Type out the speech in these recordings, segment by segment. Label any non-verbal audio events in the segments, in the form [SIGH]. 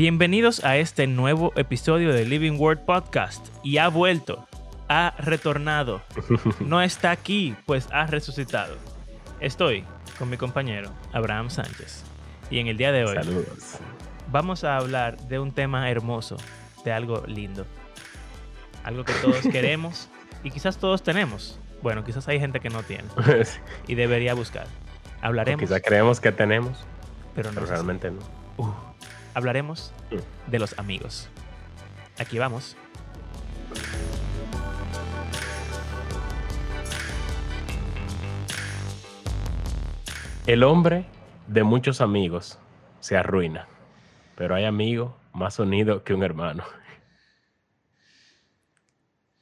Bienvenidos a este nuevo episodio de Living Word Podcast. Y ha vuelto, ha retornado. No está aquí, pues ha resucitado. Estoy con mi compañero Abraham Sánchez. Y en el día de hoy Saludos. vamos a hablar de un tema hermoso, de algo lindo. Algo que todos [LAUGHS] queremos y quizás todos tenemos. Bueno, quizás hay gente que no tiene [LAUGHS] y debería buscar. Hablaremos, Quizá creemos que tenemos, pero no pero realmente no. Uh, hablaremos de los amigos. Aquí vamos. El hombre de muchos amigos se arruina, pero hay amigo más unido que un hermano.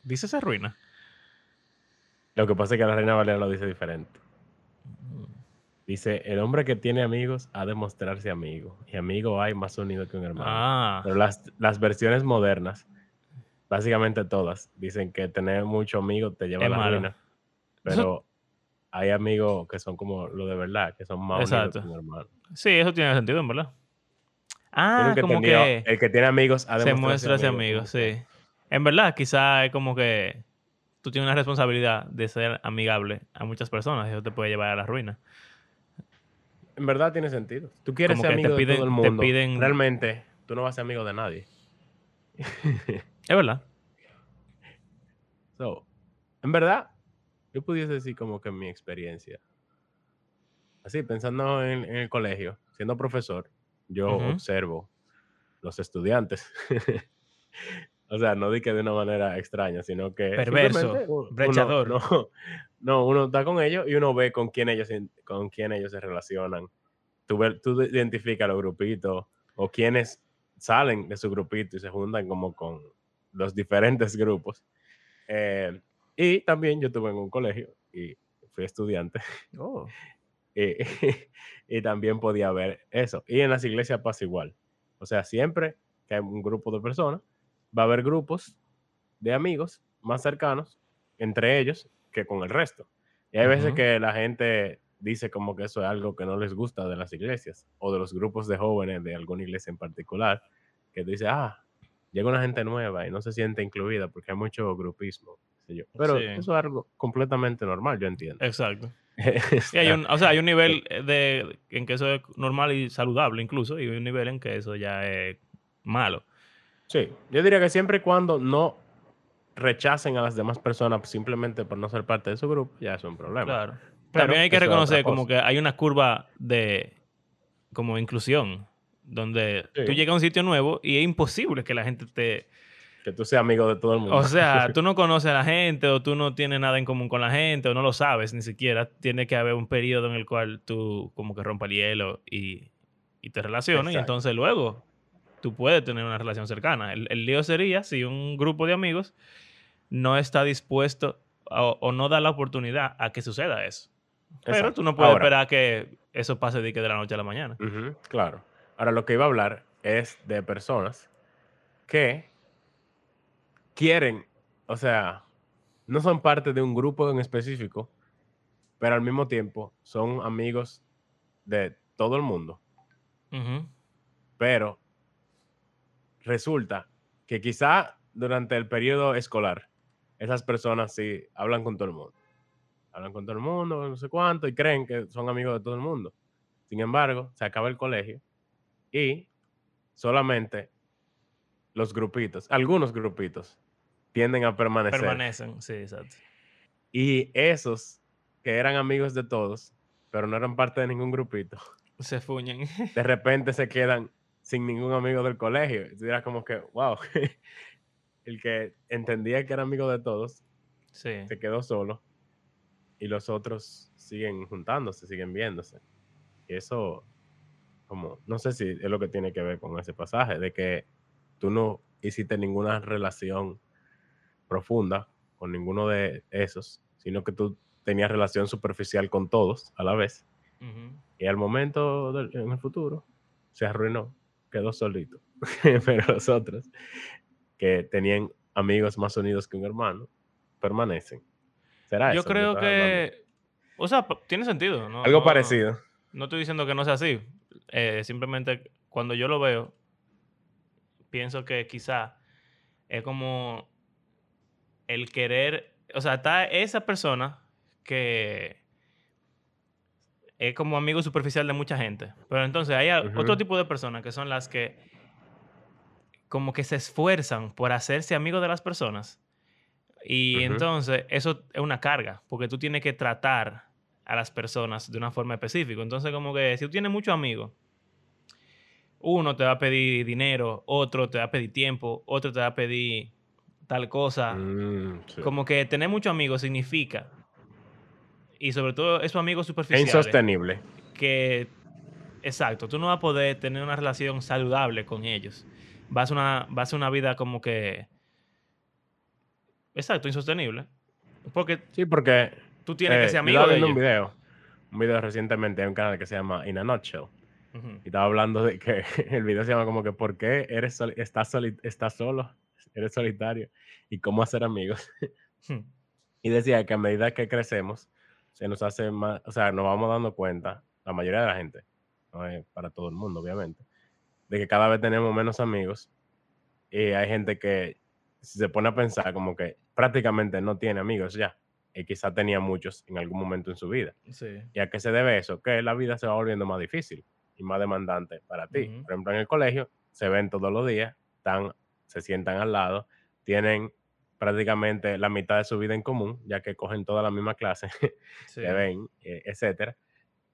Dice esa ruina. Lo que pasa es que la reina Valera lo dice diferente. Dice, el hombre que tiene amigos ha de mostrarse amigo, y amigo hay más unido que un hermano. Ah, Pero las, las versiones modernas, básicamente todas, dicen que tener mucho amigo te lleva Es a la malo. ruina. Pero hay amigos que son como lo de verdad, que son más unidos Exacto. que un hermano. sí, eso tiene sentido, en verdad. Ah, he como que el que tiene amigos ha de se muestra ese amigo, que- sí. En verdad, quizá es como que tú tienes una responsabilidad de ser amigable a muchas personas y eso te puede llevar a la ruina. En verdad tiene sentido. Tú quieres Como ser amigo de piden- todo el te mundo. piden- Realmente, tú no vas a ser amigo de nadie. Es verdad. [LAUGHS] So, en verdad, yo pudiese decir como que mi experiencia. Así, pensando en, en el colegio, siendo profesor, yo observo los estudiantes. [LAUGHS] o sea, no di que de una manera extraña, sino que... Perverso, simplemente uno- brechador. no, [LAUGHS] no, uno está con ellos y uno ve con quién ellos, con quién ellos se relacionan. Tú, ve- tú identificas los grupitos o quienes salen de su grupito y se juntan como con los diferentes grupos. Eh, y también yo estuve en un colegio y fui estudiante Oh. [LAUGHS] y, [LAUGHS] y también podía ver eso. Y en las iglesias pasa igual. O sea, siempre que hay un grupo de personas, va a haber grupos de amigos más cercanos entre ellos que con el resto. Y hay veces que la gente dice como que eso es algo que no les gusta de las iglesias o de los grupos de jóvenes de alguna iglesia en particular, que dice, ah, llega una gente nueva y no se siente incluida porque hay mucho grupismo. yo. Pero Sí. eso es algo completamente normal, yo entiendo. Exacto. [LAUGHS] Sí, hay un, o sea, hay un nivel eh, de, en que eso es normal y saludable incluso, y hay un nivel en que eso ya es malo. Sí, yo diría que siempre y cuando no rechacen a las demás personas simplemente por no ser parte de su grupo, ya es un problema. Claro. Pero También hay que reconocer como que hay una curva de como inclusión, donde Sí. tú llegas a un sitio nuevo y es imposible que la gente te... Que tú seas amigo de todo el mundo. O sea, [LAUGHS] tú no conoces a la gente o tú no tienes nada en común con la gente o no lo sabes ni siquiera. Tiene que haber un periodo en el cual tú como que rompa el hielo y, y te relaciones y entonces luego tú puedes tener una relación cercana. El, el lío sería si un grupo de amigos no está dispuesto o, o no da la oportunidad a que suceda eso. Pero tú no puedes Ahora, esperar que eso pase de, que de la noche a la mañana. claro. Ahora, lo que iba a hablar es de personas que quieren, o sea, no son parte de un grupo en específico, pero al mismo tiempo son amigos de todo el mundo. Pero resulta que quizá durante el periodo escolar, esas personas sí hablan con todo el mundo. Hablan con todo el mundo, no sé cuánto, y creen que son amigos de todo el mundo. Sin embargo, se acaba el colegio y solamente los grupitos, algunos grupitos, tienden a permanecer. Permanecen, sí, exacto. Y esos que eran amigos de todos, pero no eran parte de ningún grupito, Se fuñen. de repente se quedan sin ningún amigo del colegio. Y tú dirás como que, wow, [LAUGHS] el que entendía que era amigo de todos Sí. se quedó solo y los otros siguen juntándose, siguen viéndose. Y eso, como, no sé si es lo que tiene que ver con ese pasaje, de que tú no hiciste ninguna relación profunda con ninguno de esos, sino que tú tenías relación superficial con todos a la vez. Y al momento, del- en el futuro, se arruinó, quedó solito. [LAUGHS] Pero los otros, que tenían amigos más unidos que un hermano, permanecen. ¿Será Yo eso? creo que. O sea, tiene sentido. ¿no? Algo No- parecido. No estoy diciendo que no sea así. Eh, simplemente cuando yo lo veo, pienso que quizá es como el querer, o sea, está esa persona que es como amigo superficial de mucha gente. Pero entonces hay otro tipo de personas que son las que como que se esfuerzan por hacerse amigos de las personas. Y entonces eso es una carga, porque tú tienes que tratar a las personas de una forma específica. Entonces como que si tú tienes muchos amigos, uno te va a pedir dinero, otro te va a pedir tiempo, otro te va a pedir tal cosa. Mm, sí. Como que tener muchos amigos significa, y sobre todo esos amigos Es superficiales, insostenible. que, exacto, tú no vas a poder tener una relación saludable con ellos. Vas a una, vas a una vida como que, exacto, insostenible. Porque Sí, porque tú tienes que eh, ser yo amigo de ellos. un video, un video recientemente en un canal que se llama In a Nutshell. Ujú. Y estaba hablando de que [LAUGHS] el video se llama como que ¿por qué eres soli- estás, soli- estás solo? Eres solitario. Y cómo hacer amigos. Hmm. Y decía que a medida que crecemos, se nos hace más, o sea, nos vamos dando cuenta, la mayoría de la gente, no es para todo el mundo, obviamente, de que cada vez tenemos menos amigos. Y hay gente que si se pone a pensar como que prácticamente no tiene amigos ya. Y quizá tenía muchos en algún momento en su vida. Sí. ¿Y a qué se debe eso? Que la vida se va volviendo más difícil y más demandante para ti. Ujú. Por ejemplo, en el colegio se ven todos los días, están, se sientan al lado, tienen prácticamente la mitad de su vida en común, ya que cogen toda la misma clase, [LAUGHS] Sí. se ven, eh, etcétera.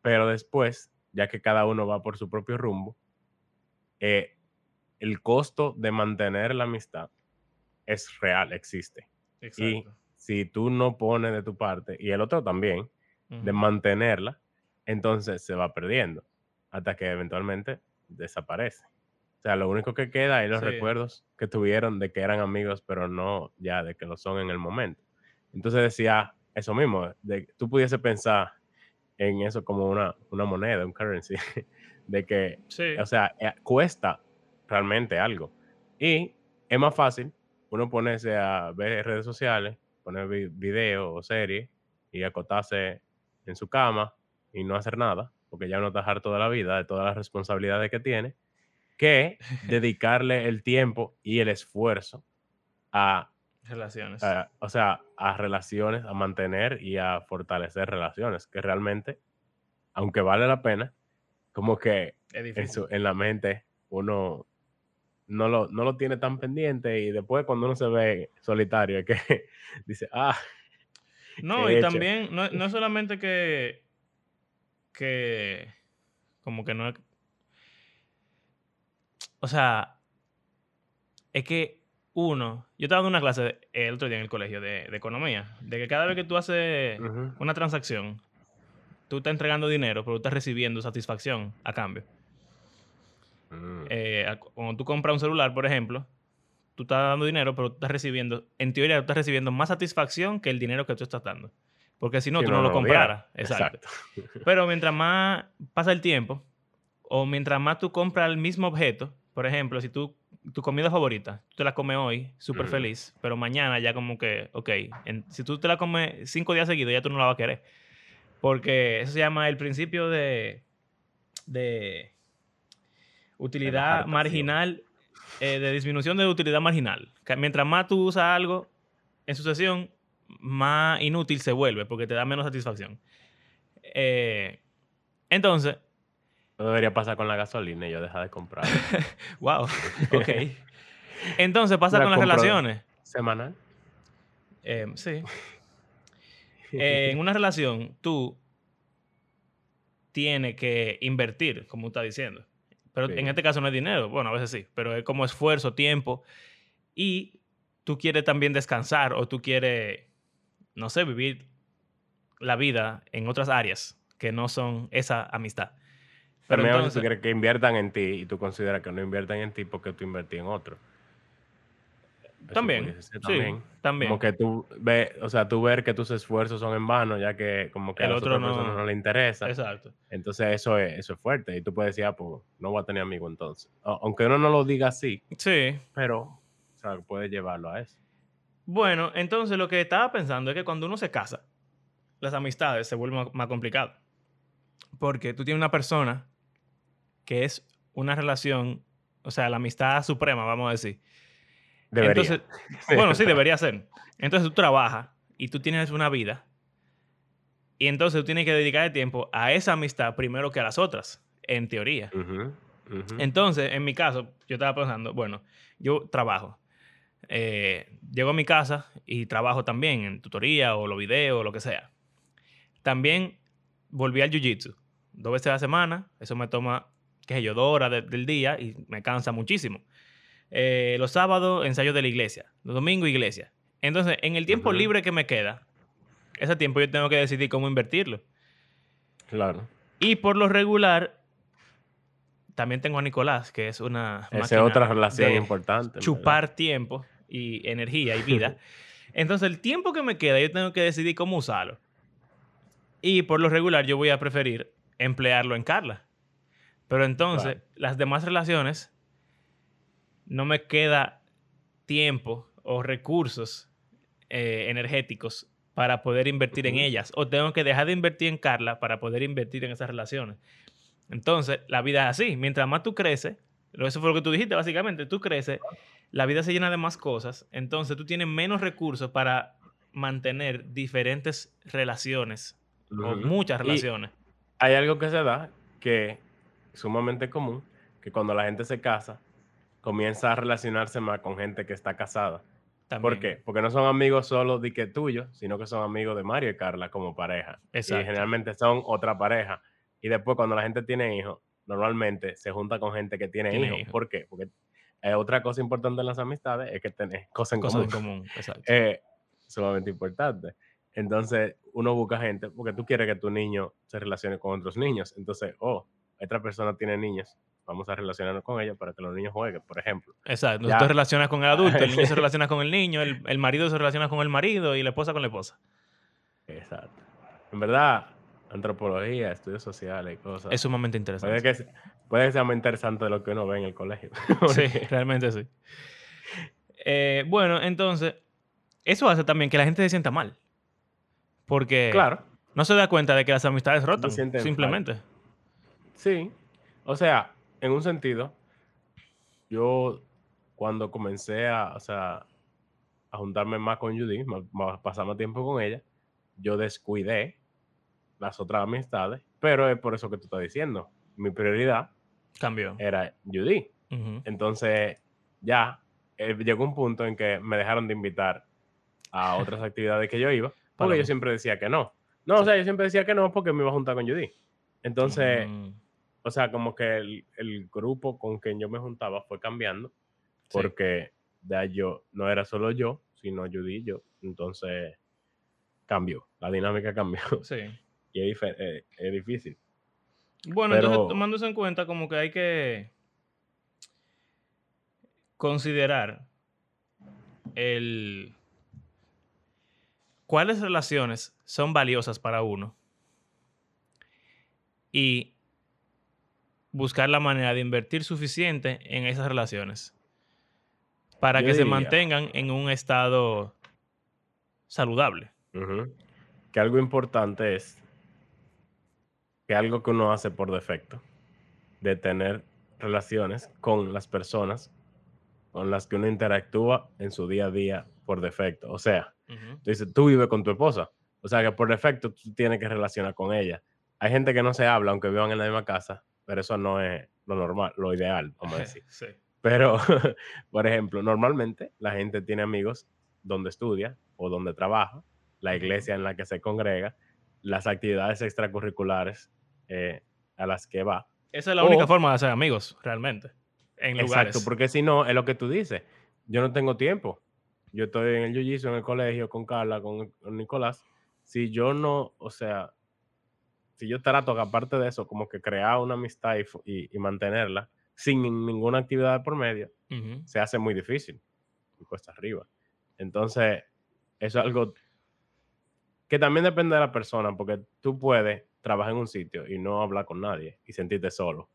Pero después, ya que cada uno va por su propio rumbo, eh, el costo de mantener la amistad es real, existe. Y si tú no pones de tu parte, y el otro también, de mantenerla, entonces se va perdiendo hasta que eventualmente desaparece. O sea, lo único que queda es los Sí. recuerdos que tuvieron de que eran amigos, pero no ya de que lo son en el momento. Entonces decía eso mismo, de tú pudiese pensar en eso como una, una moneda, un currency, [LAUGHS] de que, Sí. o sea, eh, cuesta realmente algo. Y es más fácil uno ponerse a ver redes sociales, poner vi- video o serie y acotarse en su cama y no hacer nada, porque ya uno está harto de la vida, de todas las responsabilidades que tiene, que [LAUGHS] dedicarle el tiempo y el esfuerzo a, Relaciones. a- o sea, a relaciones, a mantener y a fortalecer relaciones, que realmente, aunque vale la pena, como que en, su- en la mente uno no lo, no lo tiene tan pendiente y después cuando uno se ve solitario es que [LAUGHS] dice, ah, No, y también, no, no [LAUGHS] solamente que, que, como que no o sea, es que uno, yo estaba dando una clase el otro día en el colegio de, de economía, de que cada vez que tú haces una transacción, tú estás entregando dinero, pero tú estás recibiendo satisfacción a cambio. mm, Eh, cuando tú compras un celular, por ejemplo, tú estás dando dinero, pero tú estás recibiendo, en teoría, tú estás recibiendo más satisfacción que el dinero que tú estás dando. Porque si no, si tú no, lo compraras. Exacto. Pero mientras más pasa el tiempo, o mientras más tú compras el mismo objeto, por ejemplo, si tú, tu comida favorita, tú te la comes hoy, súper feliz, pero mañana ya como que, ok, en- si tú te la comes cinco días seguidos, ya tú no la vas a querer. Porque eso se llama el principio de, de utilidad marginal, eh, de disminución de utilidad marginal. Que mientras más tú usas algo en sucesión, más inútil se vuelve porque te da menos satisfacción. Eh, entonces, No debería pasar con la gasolina y yo dejar de comprar. [LAUGHS] wow, [LAUGHS] ok. Entonces pasa La con las relaciones. Semanal. Eh, sí. Eh, [LAUGHS] en una relación, tú tienes que invertir, como estás diciendo. Pero Sí. en este caso no es dinero. Bueno, a veces sí, pero es como esfuerzo, tiempo. Y tú quieres también descansar o tú quieres, no sé, vivir la vida en otras áreas que no son esa amistad. Pero veces entonces, tú quieres que inviertan en ti y tú consideras que no inviertan en ti porque tú invertí en otro. También, sí, también. Como que tú ves, o sea, tú ver que tus esfuerzos son en vano, ya que como que El a la otro otra persona no- no le interesa. exacto. Entonces eso es, eso es fuerte. Y tú puedes decir, ah, pues no voy a tener amigo entonces. Aunque uno no lo diga así, Sí. pero o sea, puedes llevarlo a eso. Bueno, entonces lo que estaba pensando es que cuando uno se casa, las amistades se vuelven más complicadas. Porque tú tienes una persona que es una relación o sea, la amistad suprema, vamos a decir. Debería. Entonces, [LAUGHS] bueno, sí, debería ser. Entonces tú trabajas y tú tienes una vida y entonces tú tienes que dedicar el tiempo a esa amistad primero que a las otras, en teoría. Entonces, en mi caso, yo estaba pensando, bueno, yo trabajo. Eh, llego a mi casa y trabajo también en tutoría o los videos o lo que sea. También volví al jiu-jitsu dos veces a la semana. Eso me toma, qué sé yo, dos horas de- del día y me cansa muchísimo. Eh, los sábados, ensayo de la iglesia. Los domingos, iglesia. Entonces, en el tiempo Ujú. libre que me queda, ese tiempo yo tengo que decidir cómo invertirlo. Claro. Y por lo regular, también tengo a Nicolás, que es una Esa es otra relación de importante. en verdad. chupar tiempo y energía y vida. [LAUGHS] Entonces, el tiempo que me queda, yo tengo que decidir cómo usarlo. Y por lo regular, yo voy a preferir emplearlo en Carla. Pero entonces, Claro. las demás relaciones, no me queda tiempo o recursos eh, energéticos para poder invertir en ellas. O tengo que dejar de invertir en Carla para poder invertir en esas relaciones. Entonces, la vida es así. Mientras más tú creces, eso fue lo que tú dijiste, básicamente, tú creces, la vida se llena de más cosas, entonces tú tienes menos recursos para mantener diferentes relaciones o muchas Y relaciones. hay algo que se da que sumamente común, que cuando la gente se casa, comienza a relacionarse más con gente que está casada. ¿Por qué? Porque no son amigos solo de que tuyos, sino que son amigos de Mario y Carla como pareja. Exacto. Y generalmente son otra pareja. Y después cuando la gente tiene hijos, normalmente se junta con gente que tiene, Tiene hijos. ¿Por qué? Porque eh, otra cosa importante en las amistades es que tenés cosas en Cosas en común. Exacto. [LAUGHS] Eh, sumamente importante. Entonces, uno busca gente porque tú quieres que tu niño se relacione con otros niños. Entonces, oh, otra persona tiene niños, vamos a relacionarnos con ellos para que los niños jueguen, por ejemplo. Exacto. ya. Tú te relacionas con el adulto, el niño se [LAUGHS] relaciona con el niño, el, el marido se relaciona con el marido y la esposa con la esposa. Exacto. En verdad, antropología, estudios sociales y cosas. Es sumamente puede, interesante. que, puede que sea más interesante de lo que uno ve en el colegio. [LAUGHS] Sí, realmente sí. Eh, bueno, entonces, eso hace también que la gente se sienta mal. Porque Claro, no se da cuenta de que las amistades rotan, simplemente. Sí. O sea, en un sentido, yo cuando comencé a, o sea, a juntarme más con Judy, ma- ma- pasar más tiempo con ella, yo descuidé las otras amistades, pero es por eso que tú estás diciendo. Mi prioridad Cambió. era Judy. Entonces, ya eh, llegó un punto en que me dejaron de invitar a otras [LAUGHS] actividades que yo iba, porque yo siempre decía que no. No, o sea, yo siempre decía que no porque me iba a juntar con Judy. Entonces, Mm, o sea, como que el, el grupo con quien yo me juntaba fue cambiando, sí. porque ya yo no era solo yo, sino Judy y yo. Entonces, cambió, la dinámica [LAUGHS] cambió. Sí. y es, eh, es difícil. Bueno, Pero- entonces tomando eso en cuenta, como que hay que considerar el cuáles relaciones son valiosas para uno y buscar la manera de invertir suficiente en esas relaciones para Yo que se mantengan en un estado saludable. Que algo importante es que algo que uno hace por defecto, de tener relaciones con las personas con las que uno interactúa en su día a día por defecto. O sea, tú dices, tú vives con tu esposa. O sea, que por defecto tú tienes que relacionar con ella. Hay gente que no se habla aunque vivan en la misma casa, pero eso no es lo normal, lo ideal, vamos a [LAUGHS] decir. Sí. Pero, [LAUGHS] por ejemplo, normalmente la gente tiene amigos donde estudia o donde trabaja, la iglesia en la que se congrega, las actividades extracurriculares eh, a las que va. Esa es la única forma de hacer amigos, realmente. En Exacto, lugares. porque si no, es lo que tú dices. Yo no tengo tiempo. Yo estoy en el jiu en el colegio, con Carla, con, con Nicolás. Si yo no, o sea, si yo trato, que aparte de eso, como que crear una amistad y, y- y mantenerla sin nin- ninguna actividad por medio, Ujú. se hace muy difícil y cuesta arriba. Entonces, eso es algo que también depende de la persona, porque tú puedes trabajar en un sitio y no hablar con nadie y sentirte solo,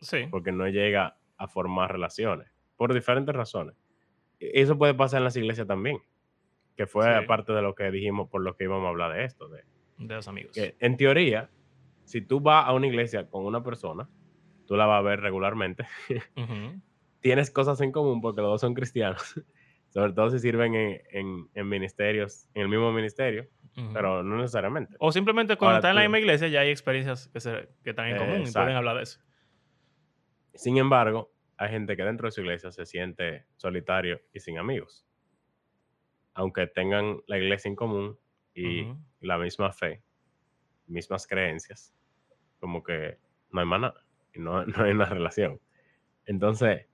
Sí. porque no llega a formar relaciones, por diferentes razones. Y Eso puede pasar en las iglesias también, que fue Sí. parte de lo que dijimos por lo que íbamos a hablar de esto, de De los amigos. que en teoría, si tú vas a una iglesia con una persona, tú la vas a ver regularmente, [LAUGHS] tienes cosas en común porque los dos son cristianos. [LAUGHS] Sobre todo si sirven en, en, en ministerios, en el mismo ministerio, pero no necesariamente. O simplemente cuando están en la misma iglesia ya hay experiencias que, se- que están en Eh, común y exacto. pueden hablar de eso. Sin embargo, hay gente que dentro de su iglesia se siente solitario y sin amigos. Aunque tengan la iglesia en común y Ujú. la misma fe, mismas creencias, como que no hay y no, [LAUGHS] no hay una relación. Entonces,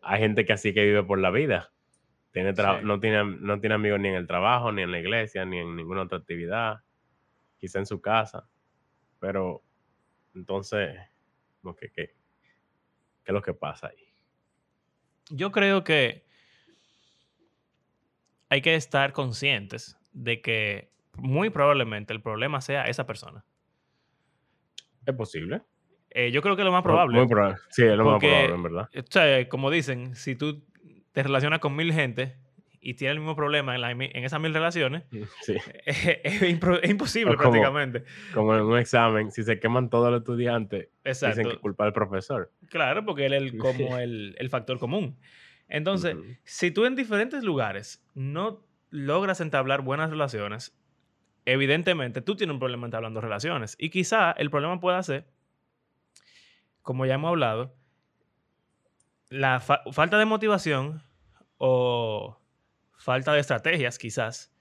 hay gente que así que vive por la vida. Tiene Sí. no, tiene, no tiene amigos ni en el trabajo, ni en la iglesia, ni en ninguna otra actividad, quizá en su casa. Pero entonces, como que- ¿qué es lo que pasa ahí? Yo creo que hay que estar conscientes de que muy probablemente el problema sea esa persona. ¿Es posible? Eh, yo creo que es lo más probable. Muy probable. Sí, es lo más probable, en verdad. O sea, como dicen, si tú te relacionas con mil gente y tienes el mismo problema en, la en esas mil relaciones, [LAUGHS] Sí. [LAUGHS] es, imposible como- prácticamente. Como en un examen, si se queman todos los estudiantes, Exacto. dicen que culpa al profesor. Claro, porque él es el, [LAUGHS] como el, el factor común. Entonces, si tú en diferentes lugares no logras entablar buenas relaciones, evidentemente tú tienes un problema entablando relaciones. Y quizá el problema pueda ser, como ya hemos hablado, la fa- falta de motivación o falta de estrategias, quizás,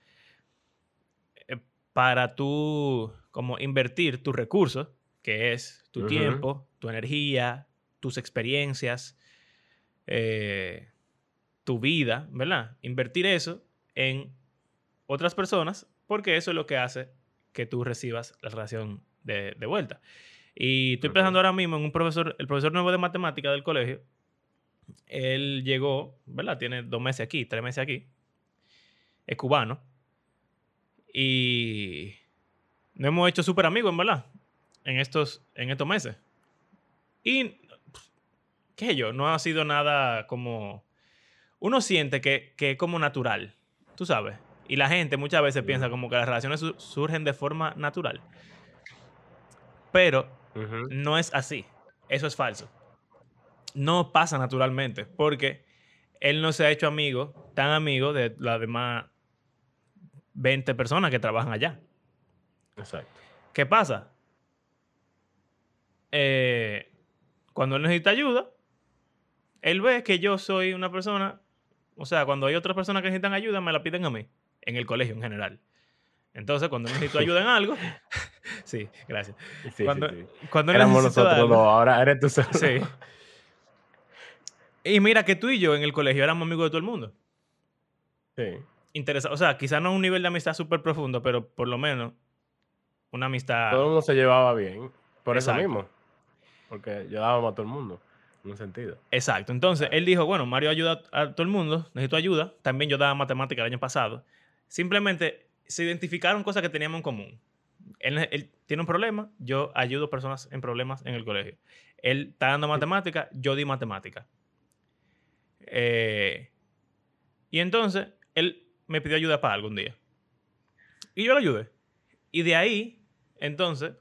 eh, para tú como invertir tus recursos, que es tu tiempo, tu energía, tus experiencias, eh, tu vida, ¿verdad? Invertir eso en otras personas, porque eso es lo que hace que tú recibas la relación de, de vuelta. Y estoy pensando ahora mismo en un profesor, el profesor nuevo de matemática del colegio. Él llegó, ¿verdad? Tiene dos meses aquí, tres meses aquí. Es cubano. Y nos hemos hecho súper amigos, en verdad, en estos, en estos meses. Y, qué sé yo, no ha sido nada como... Uno siente que, que es como natural, tú sabes. Y la gente muchas veces piensa como que las relaciones su- surgen de forma natural. Pero no es así. Eso es falso. No pasa naturalmente porque él no se ha hecho amigo, tan amigo de las demás 20 personas que trabajan allá. Exacto. ¿Qué pasa? Eh, cuando él necesita ayuda, él ve que yo soy una persona, o sea, cuando hay otras personas que necesitan ayuda, me la piden a mí, en el colegio en general. Entonces, cuando necesito [LAUGHS] ayuda en algo, sí, gracias. Sí, sí, Cuando, sí. cuando Éramos nosotros algo- dos, ahora eres tú solo. Sí. Y mira que tú y yo en el colegio éramos amigos de todo el mundo. Sí. Interesa o sea, quizás no un nivel de amistad súper profundo, pero por lo menos una amistad. Todo el mundo se llevaba bien. Por Exacto. eso mismo. Porque ayudábamos a todo el mundo. En un sentido. Exacto. Entonces, él dijo, bueno, Mario ayuda a todo el mundo, necesito ayuda. También yo daba matemática el año pasado. Simplemente se identificaron cosas que teníamos en común. Él, tiene un problema, yo ayudo personas en problemas en el colegio. Él está dando matemática, yo di matemática. Eh, y entonces, él me pidió ayuda para algún día. Y yo le ayudé. Y de ahí, entonces,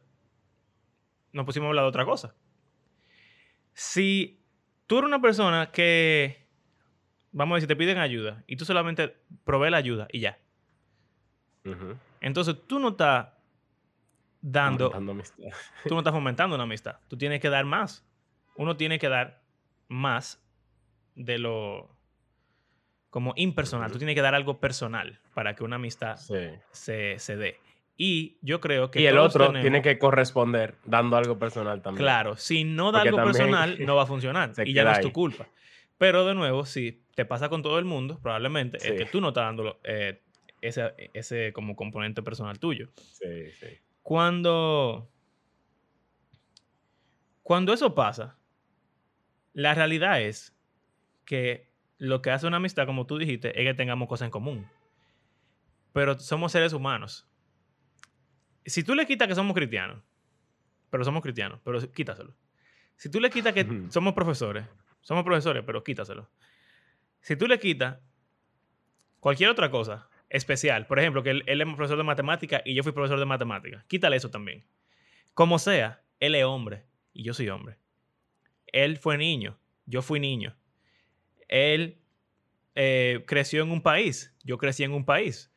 nos pusimos a hablar de otra cosa. Si tú eres una persona que, vamos a decir, te piden ayuda y tú solamente provees la ayuda y ya. Entonces tú no estás dando, tú no estás fomentando una amistad. Tú tienes que dar más. Uno tiene que dar más de lo como impersonal. Tú tienes que dar algo personal para que una amistad Sí. se, se dé. Y yo creo que Y el otro tenemos- tiene que corresponder dando algo personal también. Claro, si no da Porque algo personal, [LAUGHS] no va a funcionar. y ya no es tu culpa. Pero de nuevo, si te pasa con todo el mundo, probablemente es que tú no estás dando eh, ese, ese como componente personal tuyo. Sí, sí. Cuando, cuando eso pasa, la realidad es que lo que hace una amistad, como tú dijiste, es que tengamos cosas en común. Pero somos seres humanos. Si tú le quitas que somos cristianos, pero somos cristianos, pero quítaselo. Si tú le quitas que [LAUGHS] somos profesores, somos profesores, pero quítaselo. Si tú le quitas cualquier otra cosa especial, por ejemplo, que él, él es profesor de matemática y yo fui profesor de matemática, quítale eso también. Como sea, él es hombre y yo soy hombre. Él fue niño yo fui niño. Él eh, creció en un país, yo crecí en un país.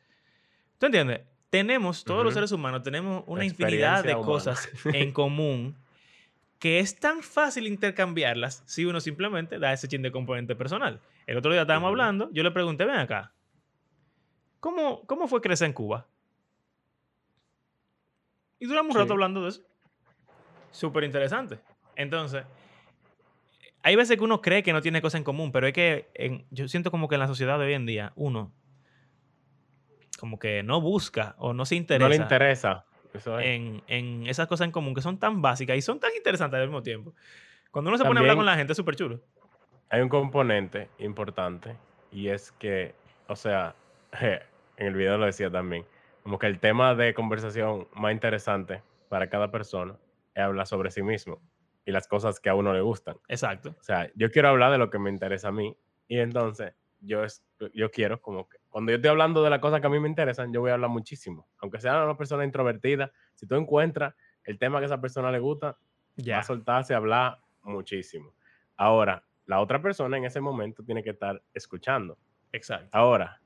¿Tú entiendes? Tenemos, todos los seres humanos, tenemos una infinidad de humana. cosas en [LAUGHS] común que es tan fácil intercambiarlas si uno simplemente da ese chin de componente personal. El otro día estábamos hablando, yo le pregunté, ven acá, ¿cómo, cómo fue crecer en Cuba? Y duramos un rato hablando de eso. Súper interesante. Entonces, hay veces que uno cree que no tiene cosas en común, pero es que en- yo siento como que en la sociedad de hoy en día, uno como que no busca o no se interesa, No le interesa. Eso es. En, en esas cosas en común que son tan básicas y son tan interesantes al mismo tiempo. Cuando uno se pone a hablar con la gente es súper chulo. Hay un componente importante y es que, o sea, [LAUGHS] en el video lo decía también, como que el tema de conversación más interesante para cada persona es hablar sobre sí mismo y las cosas que a uno le gustan. Exacto. O sea, yo quiero hablar de lo que me interesa a mí y entonces yo, es, yo quiero como que cuando yo estoy hablando de las cosas que a mí me interesan, yo voy a hablar muchísimo. Aunque sea una persona introvertida, si tú encuentras el tema que a esa persona le gusta, va Ya. a soltarse a hablar muchísimo. Ahora, la otra persona en ese momento tiene que estar escuchando. Exacto. Ahora,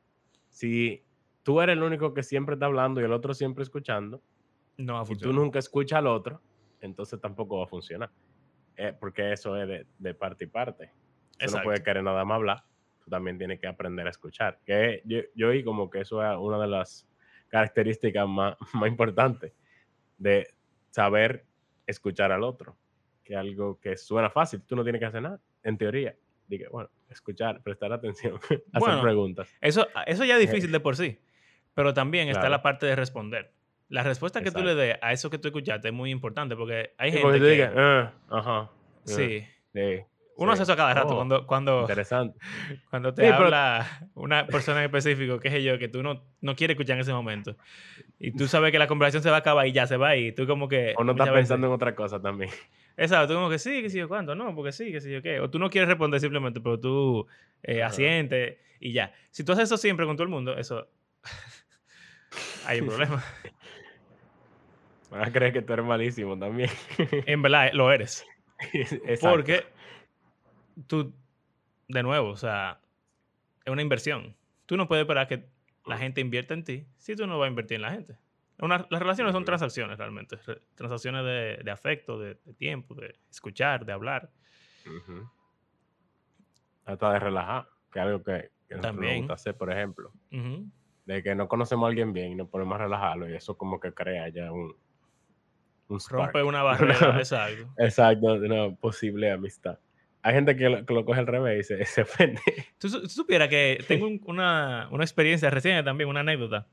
si tú eres el único que siempre está hablando y el otro siempre escuchando, No va a y tú funcionar. nunca escuchas al otro, entonces tampoco va a funcionar. Eh, porque eso es de, de parte y parte. Tú no puedes querer nada más hablar, tú también tienes que aprender a escuchar. Que yo, yo como que eso es una de las características más, [LAUGHS] más importantes de saber escuchar al otro. Que es algo que suena fácil, tú no tienes que hacer nada, en teoría. Dije, bueno, escuchar, prestar atención, [LAUGHS] hacer Bueno, preguntas. Eso, eso ya es difícil de por sí. Pero también está la parte de responder. La respuesta que tú le des a eso que tú escuchaste es muy importante porque hay Sí, gente porque que... tú digas, "Ah, ajá. sí. sí, Uno sí. hace eso a cada rato Oh, cuando, cuando, [LAUGHS] Interesante. cuando te pero- habla una persona en específico, qué sé yo, que tú no, no quieres escuchar en ese momento. Y tú sabes que la conversación se va a acabar y ya se va y tú como que... O no estás muchas veces- pensando en otra cosa también. Exacto, tú como que sí, que sí yo cuánto, no, porque sí, que sí yo qué. O tú no quieres responder simplemente, pero tú eh, asientes y ya. Si tú haces eso siempre con todo el mundo, eso... hay un problema. [LAUGHS] Van a creer que tú eres malísimo también. En verdad, lo eres. [LAUGHS] Exacto. Porque tú, de nuevo, o sea, es una inversión. Tú no puedes esperar que la gente invierta en ti si tú no vas a invertir en la gente. Una- las relaciones son transacciones realmente. re- Transacciones de, de afecto, de, de tiempo, de escuchar, de hablar. Ujú. Hasta de relajar, que es algo que, que nosotros nos También. gusta hacer, por ejemplo. De que no conocemos a alguien bien y nos ponemos a relajarlo y eso como que crea ya un... un spark. Rompe una [LAUGHS] barrera, exacto. Exacto, una posible amistad. Hay gente que lo, que lo coge al revés y se, [LAUGHS] se ofende. Tú, tú supieras que tengo un- una, una experiencia reciente también, una anécdota.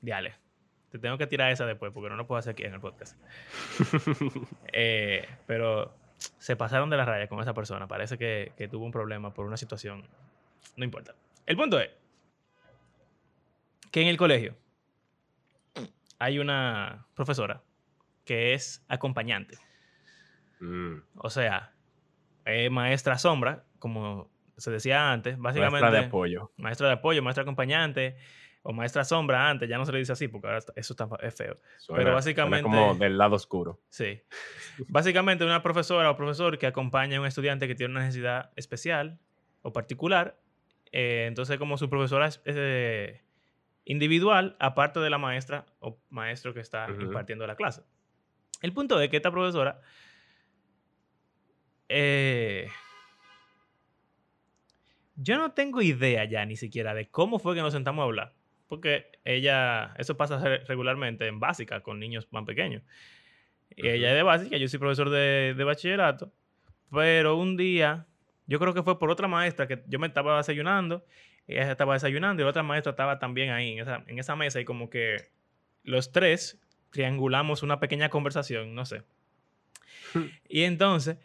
Diale. Te tengo que tirar esa después porque no lo puedo hacer aquí en el podcast. [LAUGHS] Eh, pero se pasaron de la raya con esa persona. Parece que, que tuvo un problema por una situación. No importa. El punto es que en el colegio hay una profesora que es acompañante. Mm, O sea, es maestra sombra, como se decía antes. Básicamente, Muestra de apoyo. maestra de apoyo, maestra acompañante o maestra sombra antes. Ya no se le dice así porque ahora eso está, es feo. Suena- suena básicamente- como del lado oscuro. Sí. Básicamente una profesora o profesor que acompaña a un estudiante que tiene una necesidad especial o particular. eh, entonces, como su profesora es individual, aparte de la maestra o maestro que está impartiendo la clase. El punto es que esta profesora eh, yo no tengo idea ya ni siquiera de cómo fue que nos sentamos a hablar. Porque ella, eso pasa re- regularmente en básica con niños más pequeños. Y ella es de básica, yo soy profesor de, de bachillerato. Pero un día, yo creo que fue por otra maestra que yo me estaba desayunando, ella estaba desayunando y la otra maestra estaba también ahí en esa, en esa mesa y como que los tres triangulamos una pequeña conversación, no sé. [LAUGHS] Y entonces,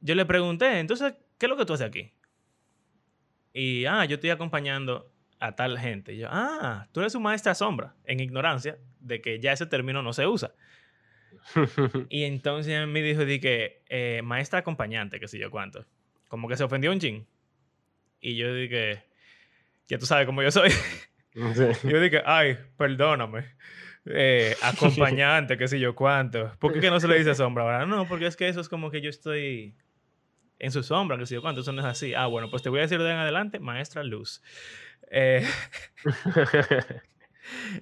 yo le pregunté, entonces, ¿qué es lo que tú haces aquí? Y, ah, yo estoy acompañando a tal gente. Y yo, ah, tú eres su maestra sombra, en ignorancia de que ya ese término no se usa. [LAUGHS] Y entonces me dijo, di que, eh, maestra acompañante, qué sé yo cuánto. Como que se ofendió un chin. Y yo dije, ya tú sabes cómo yo soy. [LAUGHS] Sí. Y yo dije, ay, perdóname. Eh, [LAUGHS] acompañante, qué sé yo cuánto. ¿Por qué que no se le dice [LAUGHS] sombra ahora? No, porque es que eso es como que yo estoy en su sombra, que sé yo cuánto, eso no es así. Ah, bueno, pues te voy a decir de en adelante, maestra Luz. Eh,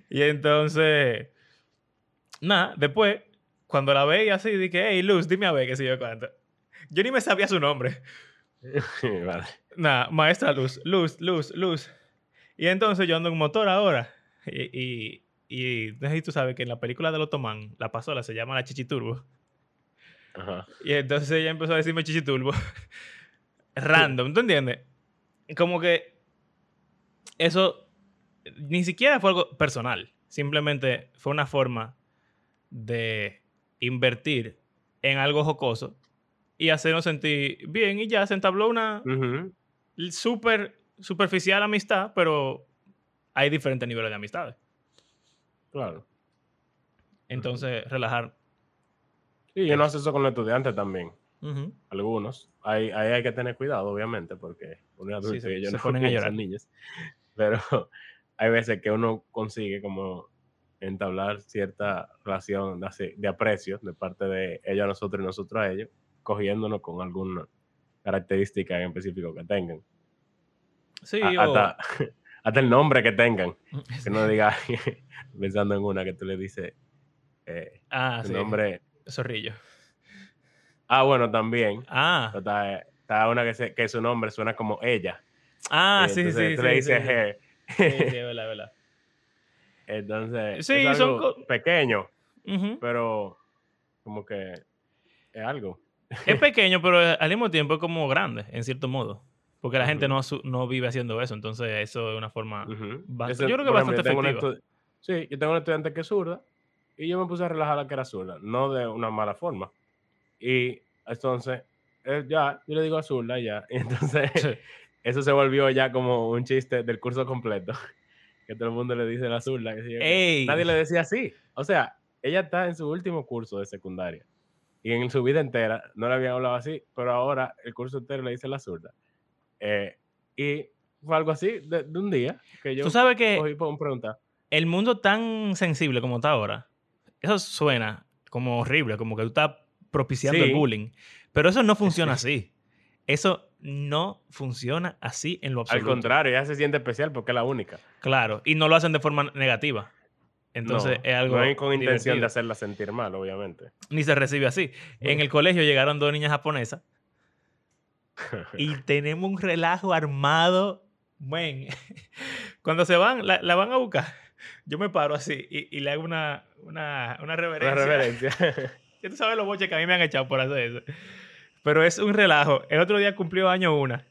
y entonces, nada, después, cuando la veía así, dije, hey, Luz, dime a ver qué sé yo cuánto. Yo ni me sabía su nombre. [LAUGHS] vale. Nada, maestra Luz, Luz, Luz, Luz. Y entonces yo ando en motor ahora. Y, y, y tú sabes que en la película del Otomán, la pasola se llama la Chichiturbo. Ajá. Y entonces ella empezó a decirme Chichiturbo. [LAUGHS] Random, ¿tú entiendes? Como que eso ni siquiera fue algo personal. Simplemente fue una forma de invertir en algo jocoso y hacernos sentir bien y ya se entabló una Ujú. súper superficial amistad, pero hay diferentes niveles de amistades. Claro. Entonces, relajar. Y yo no hace eso con los estudiantes también. Algunos. Ahí, ahí hay que tener cuidado, obviamente, porque uno es Sí, se- y ellos se no ponen a llorar. niños. Pero [LAUGHS] hay veces que uno consigue como entablar cierta relación de aprecio de parte de ellos a nosotros y nosotros a ellos, cogiéndonos con alguna característica en específico que tengan. Sí, A- o- hasta, [LAUGHS] hasta el nombre que tengan. [LAUGHS] Que no diga, [LAUGHS] pensando en una que tú le dices, eh, ah, su sí. nombre. Zorrillo. Ah, bueno, también. Ah, Está, está una que, se- que su nombre suena como ella. ah, Y sí, sí, entonces sí. tú le sí, dices sí. her. Sí, sí, es verdad, es verdad. Entonces, Sí, es son algo pequeño, pero como que es algo. Es pequeño, pero al mismo tiempo es como grande, en cierto modo. Porque la gente Ujú. no, asu- no vive haciendo eso. Entonces, eso es una forma. Ujú. bast- Ese, yo creo que bastante efectiva. Sí, yo tengo un estudiante que es zurda y yo me puse a relajar a la que era zurda, no de una mala forma. Y entonces, eh, ya, yo le digo a zurda ya. [LAUGHS] Y entonces, Sí. eso se volvió ya como un chiste del curso completo. [LAUGHS] Que todo el mundo le dice la zurda. que. Nadie le decía así. O sea, ella está en su último curso de secundaria. Y en su vida entera no le habían hablado así, pero ahora el curso entero le dice la zurda. Eh, y fue algo así de, de un día que yo Tú sabes que cogí por preguntar. el mundo tan sensible como está ahora, eso suena como horrible, como que tú estás propiciando el Sí. bullying. Pero eso no funciona [LAUGHS] así. Eso no funciona así en lo Al absoluto. contrario, ella se siente especial porque es la única. Claro, y no lo hacen de forma negativa. Entonces no, es algo. no hay con intención de divertido. hacerla sentir mal, obviamente. Ni se recibe así. En el colegio llegaron dos niñas japonesas [LAUGHS] y tenemos un relajo armado. Buen. [LAUGHS] Cuando se van, la, la van a buscar. Yo me paro así y, y le hago una, una, una Una reverencia. reverencia. [LAUGHS] Ya tú sabes los boches que a mí me han echado por hacer eso. Pero es un relajo. El otro día cumplió año una.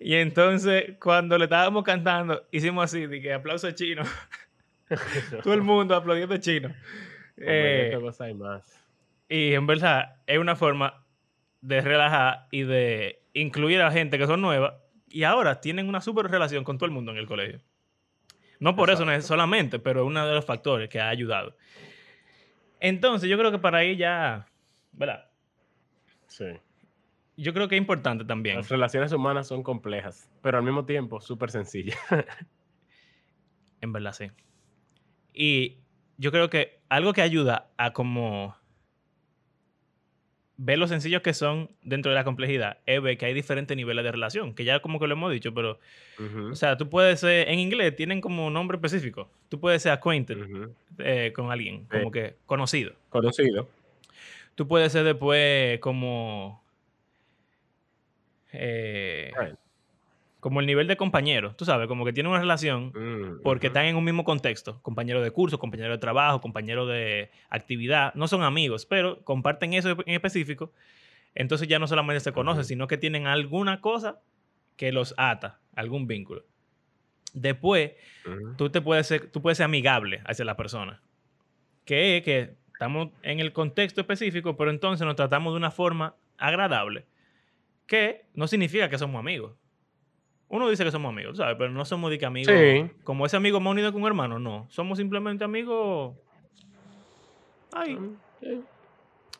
Y entonces, cuando le estábamos cantando, hicimos así, de que aplauso chino. [LAUGHS] Todo el mundo aplaudiendo chino. Eh, ¿qué cosa hay más? y en verdad, es una forma de relajar y de incluir a gente que son nuevas. Y ahora tienen una súper relación con todo el mundo en el colegio. No por eso no es Exacto. solamente, pero es uno de los factores que ha ayudado. Entonces, yo creo que para ahí ya, ¿verdad? Sí. Yo creo que es importante también. Las relaciones humanas son complejas, pero al mismo tiempo súper sencillas. [LAUGHS] En verdad, sí. Y yo creo que algo que ayuda a como ver lo sencillos que son dentro de la complejidad es ver que hay diferentes niveles de relación, que ya como que lo hemos dicho, pero, o sea, tú puedes ser, en inglés tienen como un nombre específico. Tú puedes ser acquainted eh, con alguien, como que conocido. Conocido. Tú puedes ser después como... eh. Como el nivel de compañero, tú sabes, como que tienen una relación Mm, porque ujú. están en un mismo contexto, compañero de curso, compañero de trabajo, compañero de actividad, no son amigos, pero comparten eso en específico, entonces ya no solamente se conocen, Ujú. sino que tienen alguna cosa que los ata, algún vínculo. Después, Ujú. tú, te puedes ser, tú puedes ser amigable hacia la persona, que es que estamos en el contexto específico, pero entonces nos tratamos de una forma agradable, que no significa que somos amigos. Uno dice que somos amigos, ¿sabes? Pero no somos de que amigos. Sí. Como ese amigo más unido que un hermano, no. Somos simplemente amigos. Ay,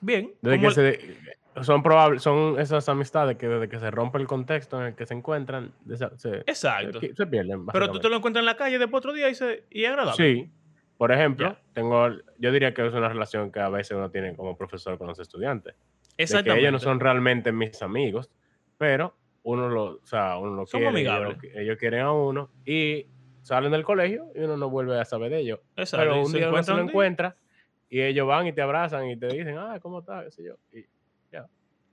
bien. Desde que el- se, son probables, son esas amistades que desde que se rompe el contexto en el que se encuentran, se, Exacto. se, se pierden. Pero tú te lo encuentras en la calle después otro día y, se, y es agradable. Sí. Por ejemplo, tengo, yo diría que es una relación que a veces uno tiene como profesor con los estudiantes. De que Exactamente. ellos no son realmente mis amigos, pero uno lo, o sea, uno lo Somos quiere, ellos, amigables. ellos quieren a uno y salen del colegio y uno no vuelve a saber de ellos. Exacto, Pero un día uno se lo encuentra y ellos van y te abrazan y te dicen, ah, ¿cómo estás? ¿Qué sé yo? Y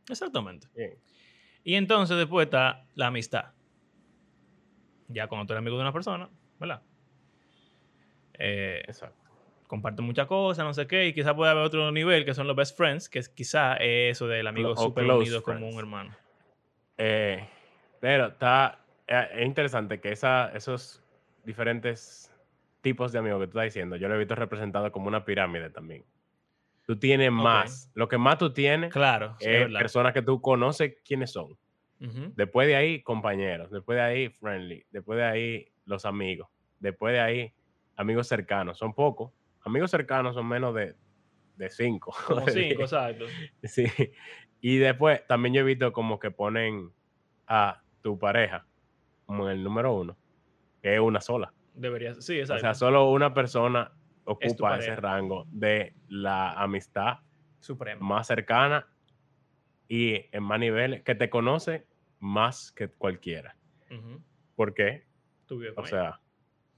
Exactamente. bien. Y entonces después está la amistad. Ya cuando tú eres amigo de una persona, ¿verdad? Eh, Exacto. comparten muchas cosas, no sé qué, y quizás puede haber otro nivel que son los best friends, que es quizá eso del amigo close unido como un hermano. Eh, pero está, eh, es interesante que esa, esos diferentes tipos de amigos que tú estás diciendo, yo lo he visto representado como una pirámide también. Tú tienes más, lo que más tú tienes Claro, es personas que tú conoces quiénes son. Después de ahí, compañeros. Después de ahí, friendly. Después de ahí, los amigos. Después de ahí, amigos cercanos. Son pocos. Amigos cercanos son menos de, de cinco. Como [LAUGHS] cinco, exacto. Sí. Y después también yo he visto como que ponen a tu pareja como en el número uno, que es una sola. Debería, sí, O exacto. sea, solo una persona ocupa ese pareja. rango de la amistad Supremo. más cercana y en más niveles, que te conoce más que cualquiera. Ujú. ¿Por qué? Tú vives O con sea,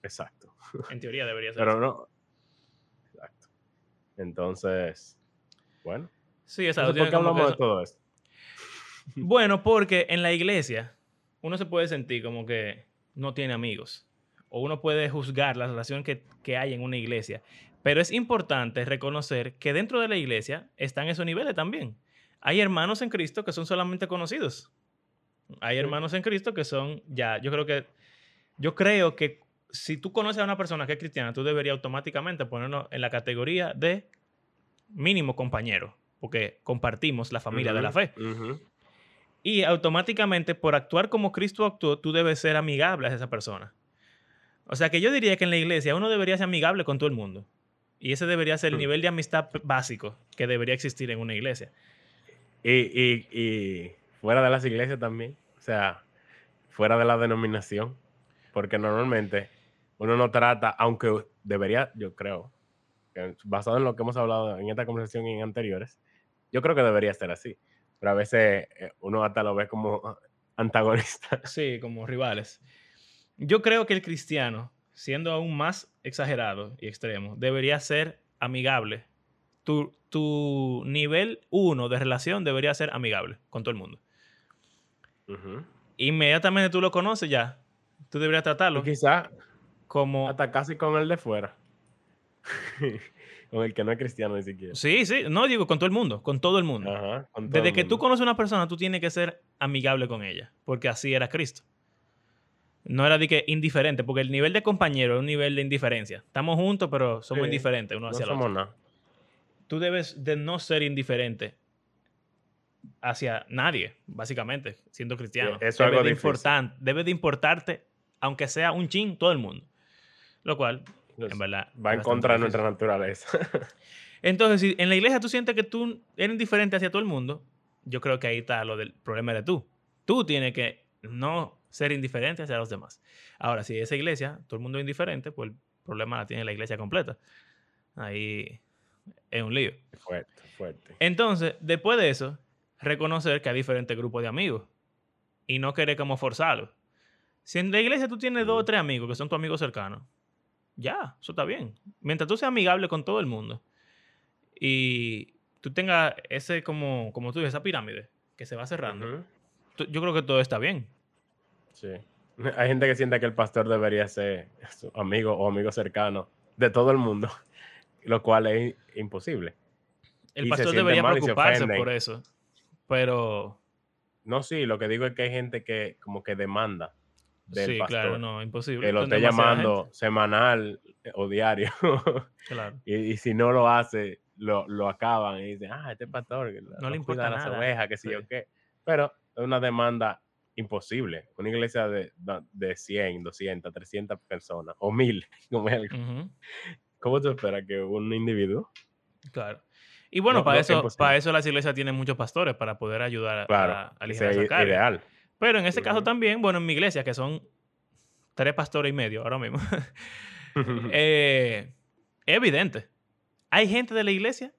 exacto. ella. en teoría debería [LAUGHS] ser. Pero así. no. Exacto. Entonces, bueno. Sí, exacto. Entonces, ¿Por qué hablamos de todo esto? [LAUGHS] Bueno, porque en la iglesia uno se puede sentir como que no tiene amigos. O uno puede juzgar la relación que, que hay en una iglesia. Pero es importante reconocer que dentro de la iglesia están esos niveles también. Hay hermanos en Cristo que son solamente conocidos. Hay Sí. hermanos en Cristo que son ya, yo creo que, yo creo que si tú conoces a una persona que es cristiana, tú deberías automáticamente ponernos en la categoría de mínimo compañero, porque compartimos la familia de la fe. ujú. Y automáticamente, por actuar como Cristo actuó, tú debes ser amigable a esa persona. O sea que yo diría que en la iglesia uno debería ser amigable con todo el mundo. Y ese debería ser el Hmm. nivel de amistad básico que debería existir en una iglesia. Y, y- y fuera de las iglesias también. O sea, fuera de la denominación. Porque normalmente uno no trata, aunque debería, yo creo, basado en lo que hemos hablado en esta conversación y en anteriores, yo creo que debería ser así. Pero a veces eh, uno hasta lo ve como antagonista. [LAUGHS] Sí, como rivales. Yo creo que el cristiano, siendo aún más exagerado y extremo, debería ser amigable. Tu, tu nivel uno de relación debería ser amigable con todo el mundo. Inmediatamente tú lo conoces ya, tú deberías tratarlo quizá como... hasta casi con el de fuera. [LAUGHS] con el que no es cristiano ni siquiera. Sí, sí, no digo con todo el mundo, con todo el mundo. Ajá, con todo Desde el que tú conoces a una persona, tú tienes que ser amigable con ella, porque así era Cristo. No era de que indiferente, porque el nivel de compañero es un nivel de indiferencia. Estamos juntos, pero somos Sí, indiferentes uno No hacia el somos otro. nada. Tú debes de no ser indiferente hacia nadie, básicamente, siendo cristiano. eso es debe, algo de difícil. debe de importarte, aunque sea un chin, todo el mundo. Lo cual, en verdad... va en contra de nuestra naturaleza. [LAUGHS] Entonces, si en la iglesia tú sientes que tú eres indiferente hacia todo el mundo, yo creo que ahí está lo del problema de tú. Tú tienes que no ser indiferente hacia los demás. Ahora, si esa iglesia, todo el mundo es indiferente, pues el problema la tiene la iglesia completa. Ahí es un lío. fuerte, fuerte. Entonces, después de eso, reconocer que hay diferentes grupos de amigos y no querer como forzarlos. Si en la iglesia tú tienes dos o Ujú. tres amigos que son tus amigos cercanos, ya, eso está bien. Mientras tú seas amigable con todo el mundo y tú tengas ese, como, como tú dices, esa pirámide que se va cerrando, tú- yo creo que todo está bien. Sí. [LAUGHS] Hay gente que siente que el pastor debería ser su amigo o amigo cercano de todo el mundo, [LAUGHS] lo cual es imposible. El Y pastor debería preocuparse por eso, pero No, sí, lo que digo es que hay gente que como que demanda del sí, pastor. claro, no, imposible. que lo esté llamando semanal o diario. [LAUGHS] Claro. y, y si no lo hace, lo, lo acaban y dicen, ah, este pastor que No le importa las ovejas, que sé Sí. yo qué. Pero es una demanda imposible. Una iglesia de, de 100, 200, 300 personas o 1000, [LAUGHS] como es algo. ¿cómo tú esperas que un individuo? Claro. Y bueno, No, para, no, eso, para eso las iglesias tienen muchos pastores para poder ayudar a, Claro, a, a ese esa carga. ideal. Pero en ese caso también, bueno, en mi iglesia, que son tres pastores y medio ahora mismo, [LAUGHS] eh, es evidente. Hay gente de la iglesia,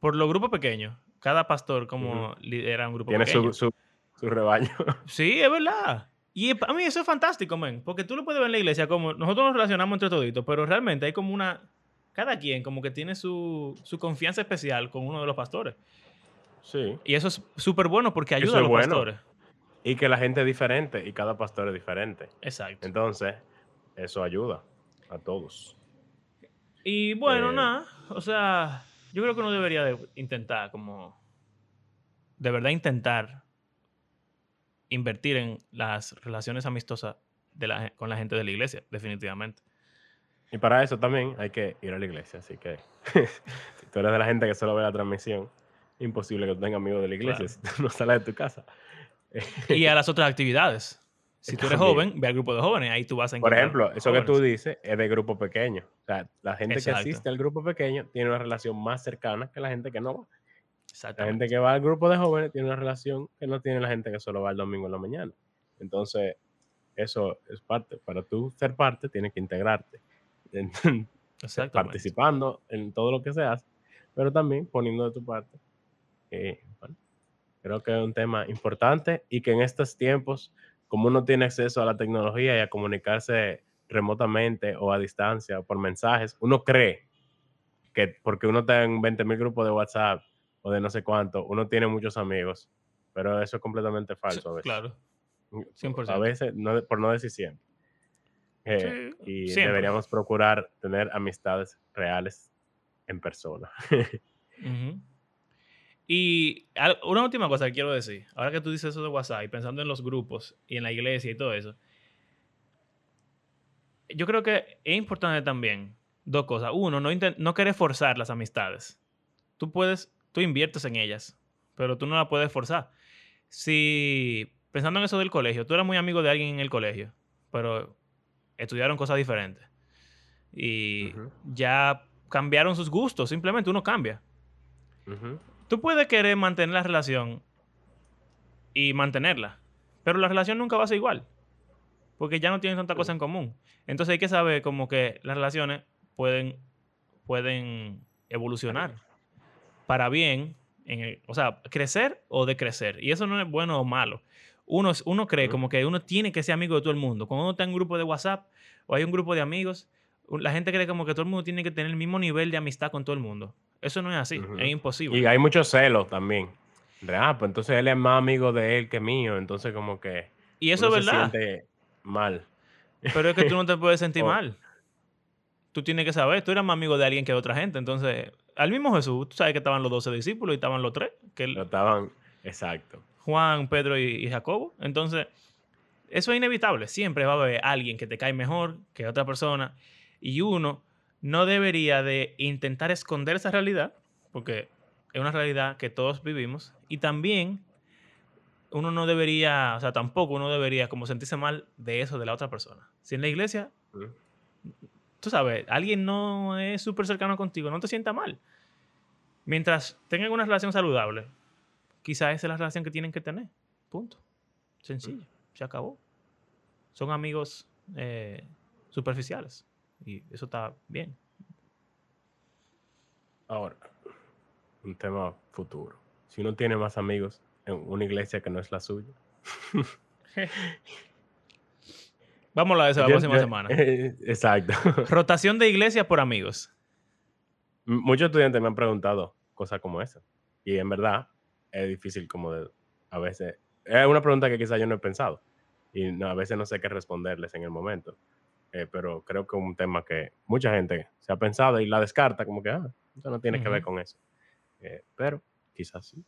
por los grupos pequeños, Cada pastor como lidera un grupo Tiene pequeño. su, su, su rebaño. [LAUGHS] Sí, es verdad. Y a mí eso es fantástico, men. Porque tú lo puedes ver en la iglesia como nosotros nos relacionamos entre toditos, pero realmente hay como una... Cada quien como que tiene su, su confianza especial con uno de los pastores. Sí. Y eso es súper bueno porque Eso ayuda a los bueno. pastores. Y que la gente es diferente y cada pastor es diferente. Exacto. Entonces, eso ayuda a todos. Y bueno, Eh, nada. O sea, yo creo que uno debería de intentar como... De verdad intentar invertir en las relaciones amistosas de la, con la gente de la iglesia, definitivamente. Y para eso también hay que ir a la iglesia. Así que [LAUGHS] si tú eres de la gente que solo ve la transmisión, imposible que tú tengas amigos de la iglesia Claro. si tú no sales de tu casa. Y a [LAUGHS] las otras actividades. Si tú eres También. joven, ve al grupo de jóvenes, ahí tú vas a Por encontrar ejemplo, eso que tú dices es de grupo pequeño. O sea, la gente Exacto. que asiste al grupo pequeño tiene una relación más cercana que la gente que no va. La gente que va al grupo de jóvenes tiene una relación que no tiene la gente que solo va el domingo en la mañana. Entonces, eso es parte. Para tú ser parte, tienes que integrarte. [LAUGHS] Participando en todo lo que se hace, pero también poniendo de tu parte. Eh, creo que es un tema importante y que en estos tiempos, como uno tiene acceso a la tecnología y a comunicarse remotamente o a distancia o por mensajes, uno cree que porque uno está en 20.000 grupos de WhatsApp o de no sé cuánto, uno tiene muchos amigos, pero eso es completamente falso a veces. Claro. A 100%. veces, no- por no decir siempre. Eh, Sí, y siempre. deberíamos procurar tener amistades reales en persona. [LAUGHS] Ujú. Y una última cosa que quiero decir, ahora que tú dices eso de WhatsApp y pensando en los grupos y en la iglesia y todo eso, yo creo que es importante también dos cosas. Uno, no, no querer forzar las amistades. Tú puedes, tú inviertes en ellas, pero tú no las puedes forzar. Si, pensando en eso del colegio, tú eras muy amigo de alguien en el colegio, pero estudiaron cosas diferentes y ya cambiaron sus gustos, simplemente uno cambia. Ujú. Tú puedes querer mantener la relación y mantenerla, pero la relación nunca va a ser igual, porque ya no tienen tanta cosa en común. Entonces hay que saber como que las relaciones pueden, pueden evolucionar para bien, en el- o sea, crecer o decrecer. Y eso no es bueno o malo. Uno, uno cree como que uno tiene que ser amigo de todo el mundo. Cuando uno está en un grupo de WhatsApp o hay un grupo de amigos, la gente cree como que todo el mundo tiene que tener el mismo nivel de amistad con todo el mundo. Eso no es así, es imposible. Y hay mucho celo también. Ah, pues entonces él es más amigo de él que mío, entonces como que Y eso es se verdad. siente mal. Pero es que tú no te puedes sentir [LAUGHS] mal. Tú tienes que saber, tú eras más amigo de alguien que de otra gente. Entonces, al mismo Jesús, tú sabes que estaban los 12 discípulos y estaban los tres, que él- estaban, exacto. Juan, Pedro y, y Jacobo. Entonces, eso es inevitable. Siempre va a haber alguien que te cae mejor que otra persona. Y uno no debería de intentar esconder esa realidad, porque es una realidad que todos vivimos. Y también uno no debería, o sea, tampoco uno debería como sentirse mal de eso de la otra persona. Si en la iglesia tú sabes, alguien no es súper cercano contigo, no te sienta mal. Mientras tengan una relación saludable, quizás esa es la relación que tienen que tener. Punto. Sencillo. Se acabó. Son amigos eh, superficiales. Y eso está bien. Ahora, un tema futuro. Si uno tiene más amigos en una iglesia que no es la suya. [LAUGHS] Vamos a eso la Yo- próxima yo- semana. Exacto. [LAUGHS] Rotación de iglesia por amigos. Muchos estudiantes me han preguntado cosas como esa. Y en verdad es difícil como de, a veces, es una pregunta que quizás yo no he pensado. Y no- a veces no sé qué responderles en el momento. Eh, pero creo que es un tema que mucha gente se ha pensado y la descarta como que, ah, eso no tiene que ver con eso. Eh, pero quizás sí.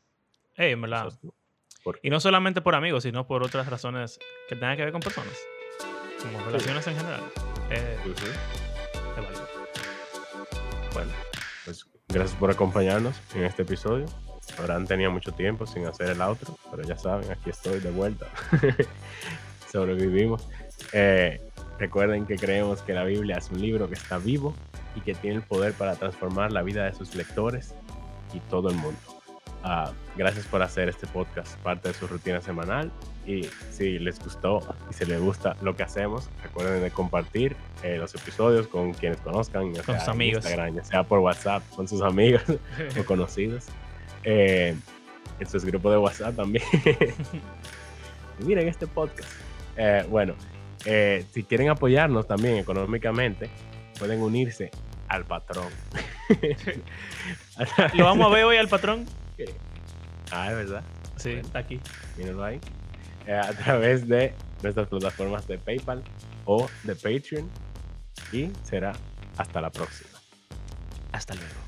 Ey, en verdad. quizás no. Y no solamente por amigos, sino por otras razones que tengan que ver con personas. Como relaciones en general. Eh, Ujú. es válido. Bueno, pues gracias por acompañarnos en este episodio. Abraham tenía mucho tiempo sin hacer el outro, pero ya saben, aquí estoy de vuelta. [LAUGHS] Sobrevivimos. Eh, recuerden que creemos que la Biblia es un libro que está vivo y que tiene el poder para transformar la vida de sus lectores y todo el mundo. Ah, gracias por hacer este podcast parte de su rutina semanal y si les gustó y si les gusta lo que hacemos, recuerden de compartir eh, los episodios con quienes conozcan, ya Con sea sus amigos. Instagram, ya sea por WhatsApp, con sus amigos [LAUGHS] o conocidos. eh, en sus grupos de WhatsApp también. [LAUGHS] Miren este podcast. Eh, bueno, eh, si quieren apoyarnos también económicamente, pueden unirse al patrón. [LAUGHS] ¿Lo vamos a ver hoy al patrón? Ah, es verdad. Sí, Bueno. está aquí. Mírenlo ahí. Eh, a través de nuestras plataformas de PayPal o de Patreon. Y será hasta la próxima. Hasta luego.